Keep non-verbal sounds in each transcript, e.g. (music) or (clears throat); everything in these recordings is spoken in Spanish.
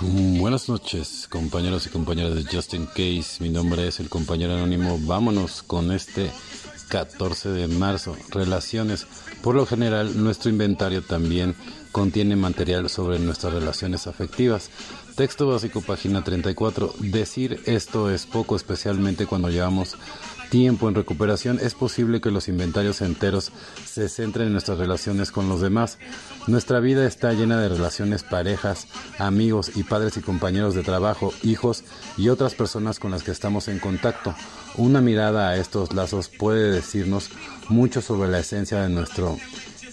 Mm, buenas noches, compañeros y compañeras de Justin Case. Mi nombre es el compañero anónimo. Vámonos con este 14 de marzo. Relaciones. Por lo general, nuestro inventario también contiene material sobre nuestras relaciones afectivas. Texto básico, página 34. Decir esto es poco, especialmente cuando llevamos tiempo en recuperación, es posible que los inventarios enteros se centren en nuestras relaciones con los demás. Nuestra vida está llena de relaciones, parejas, amigos y padres y compañeros de trabajo, hijos y otras personas con las que estamos en contacto. Una mirada a estos lazos puede decirnos mucho sobre la esencia de nuestro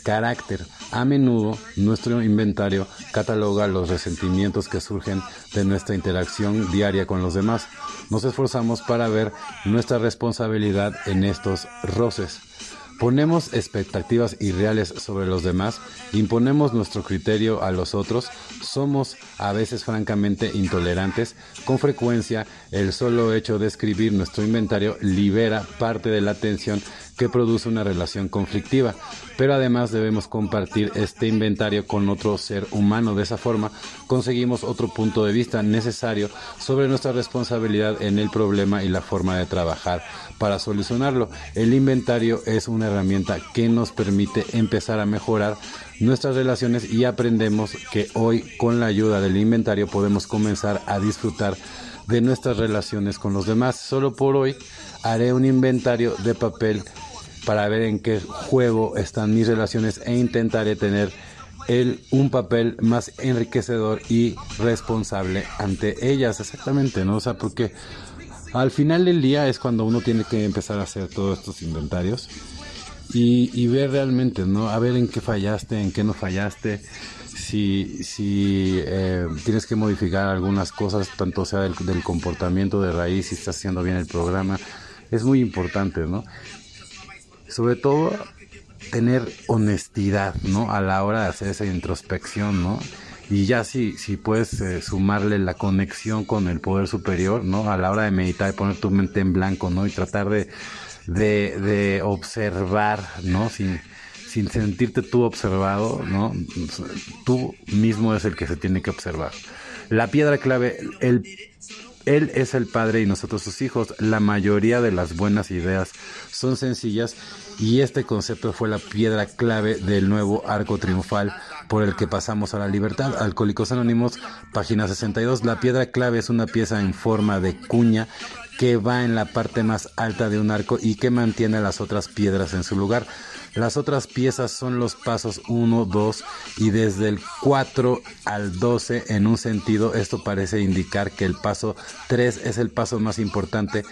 carácter. A menudo nuestro inventario cataloga los resentimientos que surgen de nuestra interacción diaria con los demás. Nos esforzamos para ver nuestra responsabilidad en estos roces. Ponemos expectativas irreales sobre los demás, imponemos nuestro criterio a los otros, somos a veces francamente intolerantes. Con frecuencia, el solo hecho de escribir nuestro inventario libera parte de la tensión que produce una relación conflictiva, pero además debemos compartir este inventario con otro ser humano. De esa forma conseguimos otro punto de vista necesario sobre nuestra responsabilidad en el problema y la forma de trabajar para solucionarlo. El inventario es una herramienta que nos permite empezar a mejorar nuestras relaciones y aprendemos que hoy con la ayuda del inventario podemos comenzar a disfrutar de nuestras relaciones con los demás. Solo por hoy haré un inventario de papel para ver en qué juego están mis relaciones e intentaré tener el, un papel más enriquecedor y responsable ante ellas, exactamente, ¿no? O sea, porque al final del día es cuando uno tiene que empezar a hacer todos estos inventarios y, ver realmente, ¿no? A ver en qué fallaste, en qué no fallaste, si, si eh, tienes que modificar algunas cosas, tanto sea del, del comportamiento de raíz, si estás haciendo bien el programa, es muy importante, ¿no? Sobre todo tener honestidad, ¿no? A la hora de hacer esa introspección, ¿no? Y ya si, si puedes eh, sumarle la conexión con el poder superior, ¿no? A la hora de meditar y poner tu mente en blanco, ¿no? Y tratar de, de, de observar, ¿no? Sin, sin sentirte tú observado, ¿no? Tú mismo es el que se tiene que observar. La piedra clave, el él es el Padre y nosotros sus hijos. La mayoría de las buenas ideas son sencillas y este concepto fue la piedra clave del nuevo arco triunfal por el que pasamos a la libertad. Alcohólicos Anónimos, página 62. La piedra clave es una pieza en forma de cuña que va en la parte más alta de un arco y que mantiene las otras piedras en su lugar. Las otras piezas son los pasos 1, 2 y desde el 4 al 12 en un sentido. Esto parece indicar que el paso 3 es el paso más importante,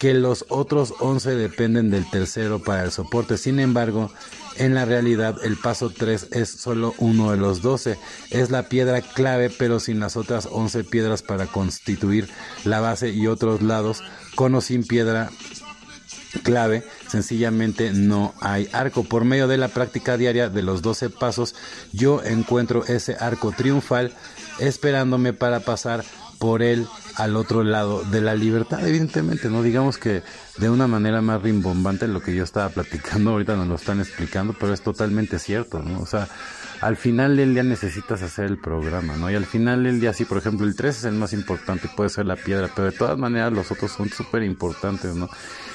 que los otros 11 dependen del tercero para el soporte. Sin embargo, en la realidad el paso 3 es solo uno de los 12. Es la piedra clave pero sin las otras 11 piedras para constituir la base y otros lados. Con o sin piedra clave, sencillamente no hay arco. Por medio de la práctica diaria de los 12 pasos, yo encuentro ese arco triunfal esperándome para pasar por él al otro lado de la libertad, evidentemente, ¿no? Digamos que de una manera más rimbombante lo que yo estaba platicando, ahorita nos lo están explicando, pero es totalmente cierto, ¿no? O sea, al final del día necesitas hacer el programa, ¿no? Y al final del día, sí, por ejemplo, el 3 es el más importante, puede ser la piedra, pero de todas maneras los otros son súper importantes, ¿no?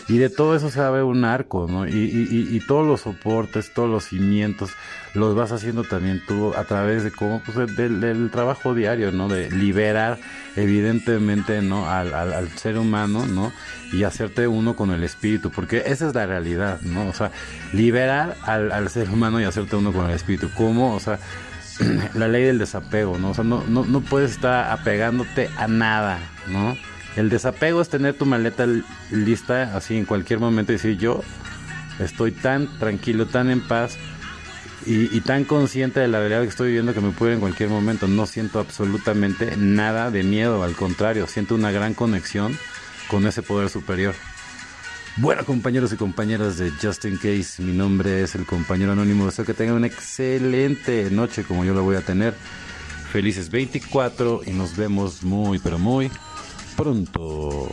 Y de todo eso se va a ver un arco, ¿no? Y, y, y, todos los soportes, todos los cimientos, los vas haciendo también tú a través de cómo, pues del, del trabajo diario, ¿no? De liberar, evidentemente, ¿no? Al, al, ser humano, ¿no? Y hacerte uno con el espíritu, porque esa es la realidad, ¿no? O sea, liberar al, al ser humano y hacerte uno con el espíritu. ¿Cómo? O sea, (clears throat) la ley del desapego, ¿no? O sea, no, no, no puedes estar apegándote a nada, ¿no? El desapego es tener tu maleta lista así en cualquier momento y decir yo estoy tan tranquilo, tan en paz y, tan consciente de la realidad que estoy viviendo que me puedo ir en cualquier momento. No siento absolutamente nada de miedo, al contrario, siento una gran conexión con ese poder superior. Bueno, compañeros y compañeras de Justin Case, mi nombre es el compañero anónimo. Deseo que tengan una excelente noche como yo la voy a tener. Felices 24 y nos vemos muy, pero muy pronto.